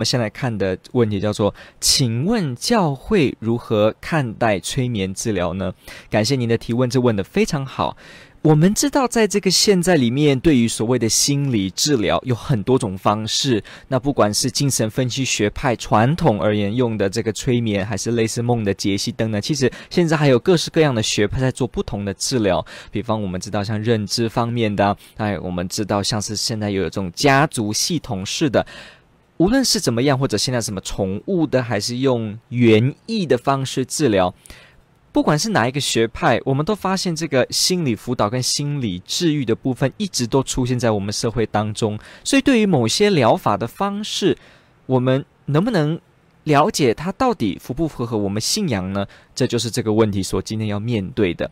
我们先来看的问题叫做：请问教会如何看待催眠治疗呢？感谢您的提问，这问得非常好。我们知道，在这个现在里面，对于所谓的心理治疗有很多种方式。那不管是精神分析学派传统而言用的这个催眠，还是类似梦的解析等等，其实现在还有各式各样的学派在做不同的治疗。比方我们知道像认知方面的，哎，我们知道像是现在有这种家族系统式的。无论是怎么样，或者现在什么宠物的，还是用园艺的方式治疗，不管是哪一个学派，我们都发现这个心理辅导跟心理治愈的部分一直都出现在我们社会当中。所以，对于某些疗法的方式，我们能不能了解它到底符不符合我们信仰呢？这就是这个问题所今天要面对的。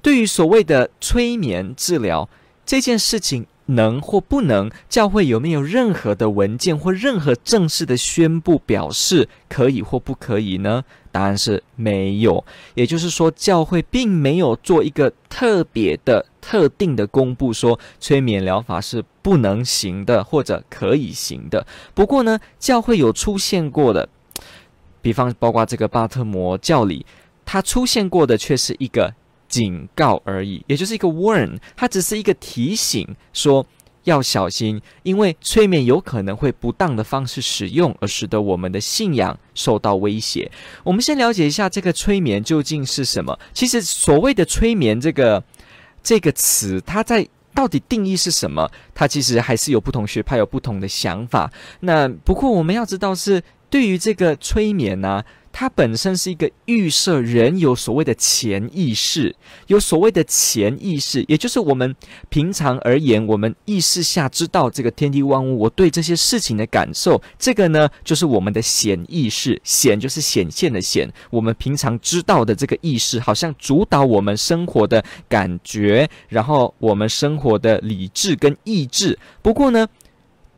对于所谓的催眠治疗这件事情。能或不能？教会有没有任何的文件或任何正式的宣布表示可以或不可以呢？答案是没有。也就是说，教会并没有做一个特别的、特定的公布，说催眠疗法是不能行的或者可以行的。不过呢，教会有出现过的，比方包括这个巴特摩教理，它出现过的却是一个。警告而已，也就是一个 warn，它只是一个提醒，说要小心，因为催眠有可能会不当的方式使用，而使得我们的信仰受到威胁。我们先了解一下这个催眠究竟是什么。其实所谓的催眠这个这个词，它在到底定义是什么？它其实还是有不同学派有不同的想法。那不过我们要知道是对于这个催眠呢、它本身是一个预设人有所谓的潜意识，有所谓的潜意识，也就是我们平常而言，我们意识下知道这个天地万物，我对这些事情的感受，这个呢就是我们的显意识，显就是显现的显，我们平常知道的这个意识，好像主导我们生活的感觉，然后我们生活的理智跟意志。不过呢。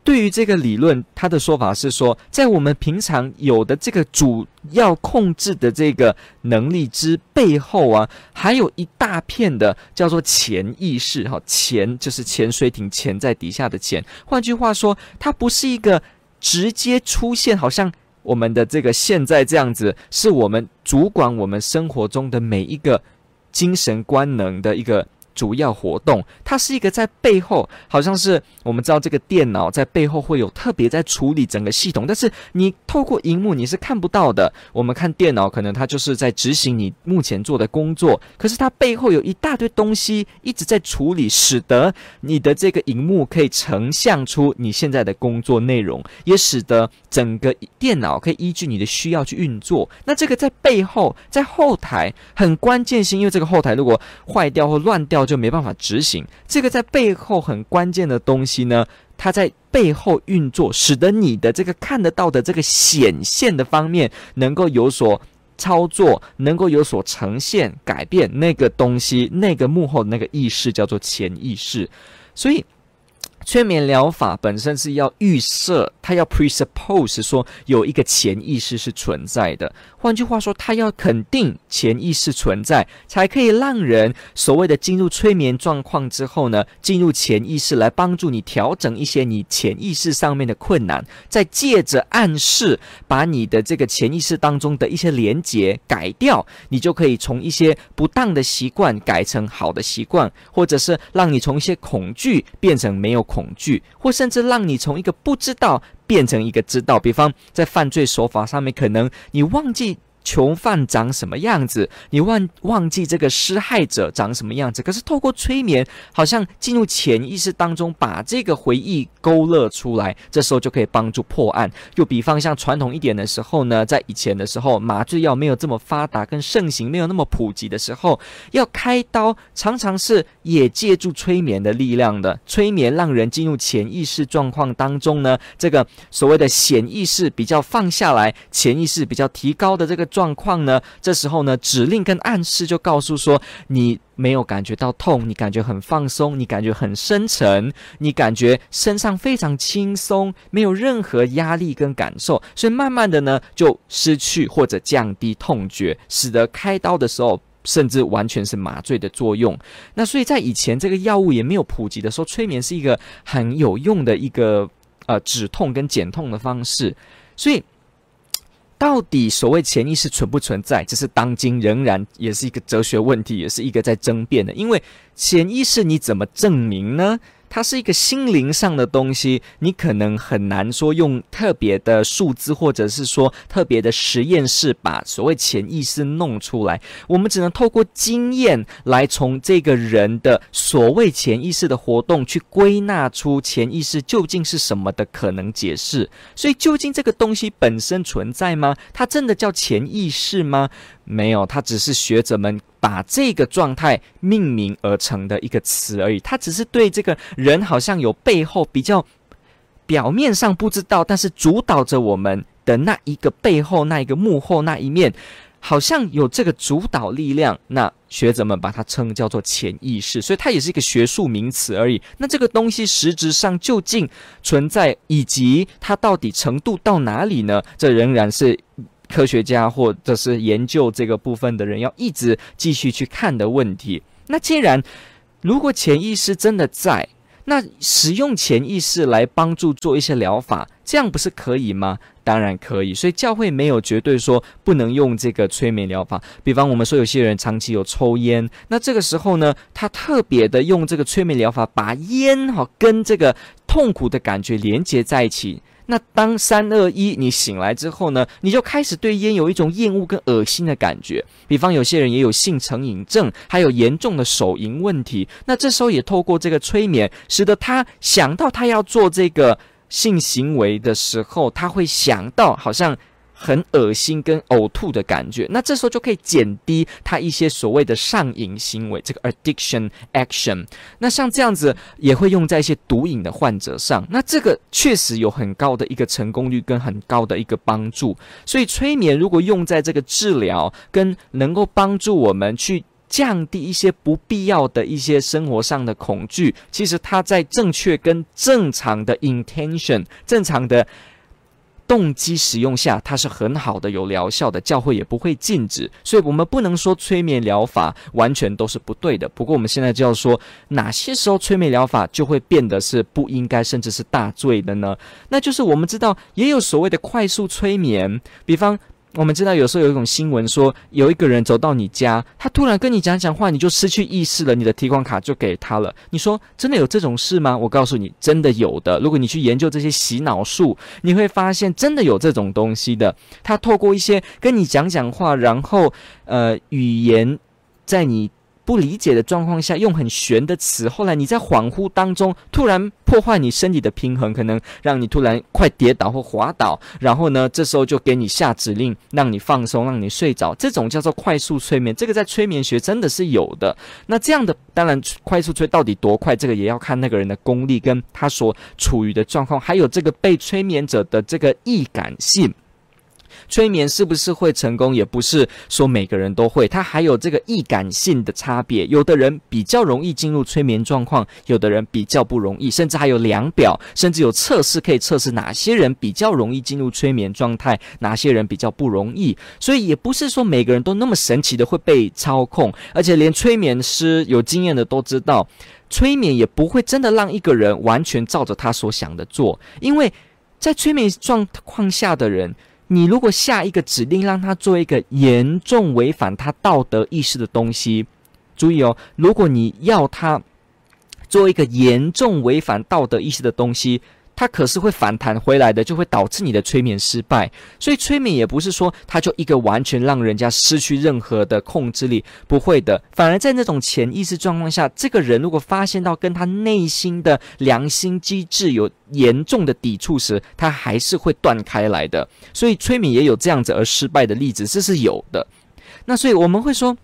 对于这个理论，他的说法是说，在我们平常有的这个主要控制的这个能力之背后啊，还有一大片的叫做潜意识。哈，潜就是潜水艇潜在底下的潜。换句话说，它不是一个直接出现，好像我们的这个现在这样子，是我们主管我们生活中的每一个精神官能的一个。主要活动，它是一个在背后，好像是我们知道这个电脑在背后会有特别在处理整个系统，但是你透过荧幕你是看不到的。我们看电脑，可能它就是在执行你目前做的工作，可是它背后有一大堆东西一直在处理，使得你的这个荧幕可以成像出你现在的工作内容，也使得整个电脑可以依据你的需要去运作。那这个在背后，在后台很关键性，因为这个后台如果坏掉或 乱掉。就没办法执行这个在背后很关键的东西呢，它在背后运作，使得你的这个看得到的这个显现的方面能够有所操作，能够有所呈现改变那个东西，那个幕后的那个意识叫做潜意识，所以。催眠疗法本身是要预设，它要 presuppose 说有一个潜意识是存在的。换句话说，它要肯定潜意识存在，才可以让人所谓的进入催眠状况之后呢，进入潜意识来帮助你调整一些你潜意识上面的困难，再借着暗示把你的这个潜意识当中的一些连结改掉，你就可以从一些不当的习惯改成好的习惯，或者是让你从一些恐惧变成没有恐。恐惧，或甚至让你从一个不知道变成一个知道。比方在犯罪手法上面，可能你忘记。囚犯长什么样子？你忘忘记这个施害者长什么样子？可是透过催眠，好像进入潜意识当中，把这个回忆勾勒出来，这时候就可以帮助破案。就比方像传统一点的时候呢，在以前的时候，麻醉药没有这么发达跟盛行，没有那么普及的时候，要开刀常常是也借助催眠的力量的。催眠让人进入潜意识状况当中呢，这个所谓的显意识比较放下来，潜意识比较提高的这个。状况呢？这时候呢，指令跟暗示就告诉说，你没有感觉到痛，你感觉很放松，你感觉很深沉，你感觉身上非常轻松，没有任何压力跟感受，所以慢慢的呢，就失去或者降低痛觉，使得开刀的时候。甚至完全是麻醉的作用。那所以在以前这个药物也没有普及的时候，催眠是一个很有用的一个呃止痛跟减痛的方式。所以到底所谓潜意识存不存在，这是当今仍然也是一个哲学问题，也是一个在争辩的。因为潜意识你怎么证明呢？它是一个心灵上的东西，你可能很难说用特别的数字，或者是说特别的实验室把所谓潜意识弄出来。我们只能透过经验来从这个人的所谓潜意识的活动去归纳出潜意识究竟是什么的可能解释。所以，究竟这个东西本身存在吗？它真的叫潜意识吗？没有，它只是学者们把这个状态命名而成的一个词而已。它只是对这个人好像有背后比较表面上不知道，但是主导着我们的那一个背后那一个幕后那一面，好像有这个主导力量。那学者们把它称叫做潜意识，所以它也是一个学术名词而已。那这个东西实质上究竟存在，以及它到底程度到哪里呢？这仍然是。科学家或者是研究这个部分的人要一直继续去看的问题。那既然如果潜意识真的在，那使用潜意识来帮助做一些疗法，这样不是可以吗？当然可以。所以教会没有绝对说不能用这个催眠疗法。比方我们说有些人长期有抽烟，那这个时候呢，他特别的用这个催眠疗法，把烟哈跟这个痛苦的感觉连接在一起。那当三二一，你醒来之后呢，你就开始对烟有一种厌恶跟恶心的感觉。比方有些人也有性成瘾症，还有严重的手淫问题。那这时候也透过这个催眠，使得他想到他要做这个性行为的时候，他会想到好像。很恶心跟呕吐的感觉，那这时候就可以减低他一些所谓的上瘾行为，这个 addiction action。那像这样子也会用在一些毒瘾的患者上，那这个确实有很高的一个成功率跟很高的一个帮助。所以催眠如果用在这个治疗，跟能够帮助我们去降低一些不必要的一些生活上的恐惧，其实它在正确跟正常的 intention 正常的。动机使用下，它是很好的，有疗效的，教会也不会禁止，所以我们不能说催眠疗法完全都是不对的。不过我们现在就要说，哪些时候催眠疗法就会变得是不应该，甚至是大罪的呢？那就是我们知道也有所谓的快速催眠，比方。我们知道有时候有一种新闻说，有一个人走到你家，他突然跟你讲讲话，你就失去意识了，你的提款卡就给他了。你说真的有这种事吗？我告诉你，真的有的。如果你去研究这些洗脑术，你会发现真的有这种东西的。他透过一些跟你讲讲话，然后呃语言在你。不理解的状况下，用很玄的词，后来你在恍惚当中突然破坏你身体的平衡，可能让你突然快跌倒或滑倒，然后呢，这时候就给你下指令，让你放松，让你睡着，这种叫做快速催眠。这个在催眠学真的是有的。那这样的，当然快速催到底多快，这个也要看那个人的功力跟他所处于的状况，还有这个被催眠者的这个易感性。催眠是不是会成功？也不是说每个人都会，它还有这个易感性的差别。有的人比较容易进入催眠状况，有的人比较不容易，甚至还有量表，甚至有测试可以测试哪些人比较容易进入催眠状态，哪些人比较不容易。所以也不是说每个人都那么神奇的会被操控，而且连催眠师有经验的都知道，催眠也不会真的让一个人完全照着他所想的做，因为在催眠状况下的人。你如果下一个指令，让他做一个严重违反他道德意识的东西，注意哦，如果你要他做一个严重违反道德意识的东西。它可是会反弹回来的，就会导致你的催眠失败。所以催眠也不是说它就一个完全让人家失去任何的控制力，不会的。反而在那种潜意识状况下，这个人如果发现到跟他内心的良心机制有严重的抵触时，他还是会断开来的。所以催眠也有这样子而失败的例子，这是有的。那所以我们会说。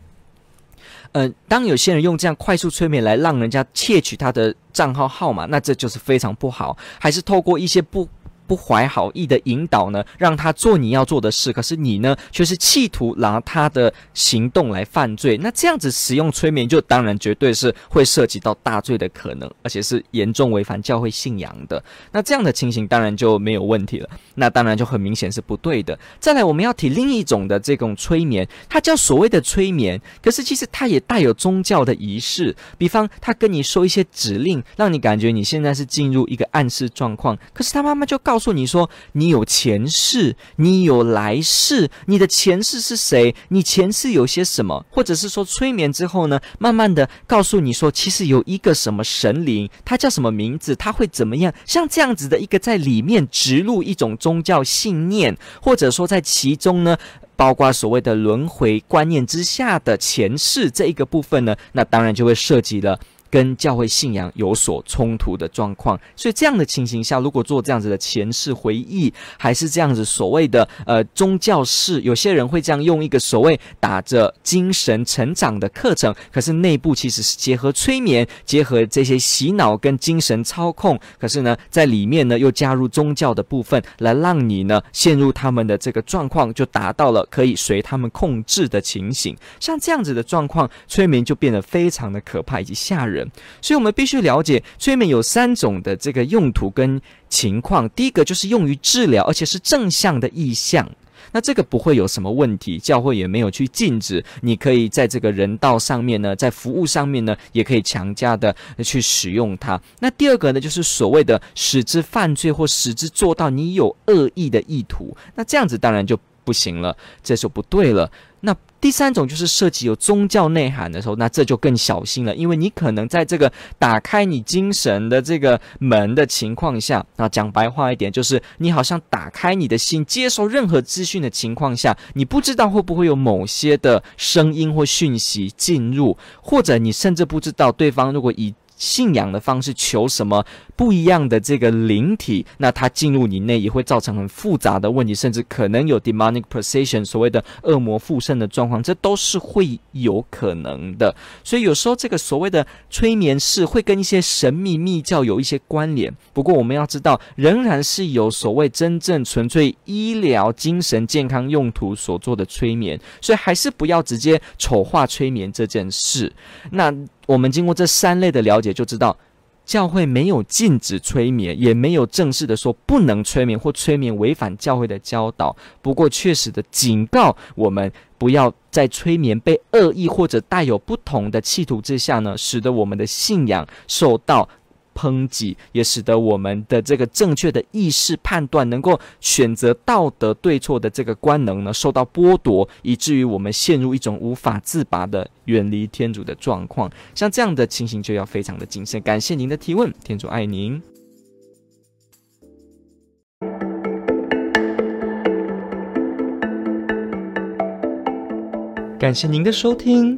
嗯、呃，当有些人用这样快速催眠来让人家窃取他的账号号码，那这就是非常不好。还是透过一些不不怀好意的引导呢，让他做你要做的事，可是你呢，却是企图拿他的行动来犯罪。那这样子使用催眠，就当然绝对是会涉及到大罪的可能，而且是严重违反教会信仰的。那这样的情形当然就没有问题了。那当然就很明显是不对的。再来，我们要提另一种的这种催眠，它叫所谓的催眠，可是其实它也带有宗教的仪式。比方，他跟你说一些指令，让你感觉你现在是进入一个暗示状况，可是他妈妈就告诉你说，你有前世，你有来世，你的前世是谁？你前世有些什么？或者是说催眠之后呢，慢慢的告诉你说，其实有一个什么神灵，他叫什么名字，他会怎么样？像这样子的一个在里面植入一种宗教信念，或者说在其中呢，包括所谓的轮回观念之下的前世这一个部分呢，那当然就会涉及了。跟教会信仰有所冲突的状况，所以这样的情形下，如果做这样子的前世回忆，还是这样子所谓的呃宗教式，有些人会这样用一个所谓打着精神成长的课程，可是内部其实是结合催眠，结合这些洗脑跟精神操控，可是呢，在里面呢又加入宗教的部分，来让你呢陷入他们的这个状况，就达到了可以随他们控制的情形。像这样子的状况，催眠就变得非常的可怕以及吓人。所以，我们必须了解催眠有三种的这个用途跟情况。第一个就是用于治疗，而且是正向的意向，那这个不会有什么问题，教会也没有去禁止。你可以在这个人道上面呢，在服务上面呢，也可以强加的去使用它。那第二个呢，就是所谓的使之犯罪或使之做到你有恶意的意图，那这样子当然就不行了，这就不对了。那第三种就是涉及有宗教内涵的时候，那这就更小心了，因为你可能在这个打开你精神的这个门的情况下，那讲白话一点，就是你好像打开你的心，接受任何资讯的情况下，你不知道会不会有某些的声音或讯息进入，或者你甚至不知道对方如果以信仰的方式求什么不一样的这个灵体，那它进入你内也会造成很复杂的问题，甚至可能有 demonic possession 所谓的恶魔附身的状况，这都是会有可能的。所以有时候这个所谓的催眠师会跟一些神秘密教有一些关联。不过我们要知道，仍然是有所谓真正纯粹医疗精神健康用途所做的催眠，所以还是不要直接丑化催眠这件事。那。我们经过这三类的了解，就知道教会没有禁止催眠，也没有正式的说不能催眠或催眠违反教会的教导。不过，确实的警告我们，不要在催眠被恶意或者带有不同的企图之下呢，使得我们的信仰受到。抨击也使得我们的这个正确的意识判断，能够选择道德对错的这个官能呢，受到剥夺，以至于我们陷入一种无法自拔的远离天主的状况。像这样的情形，就要非常的谨慎。感谢您的提问，天主爱您。感谢您的收听。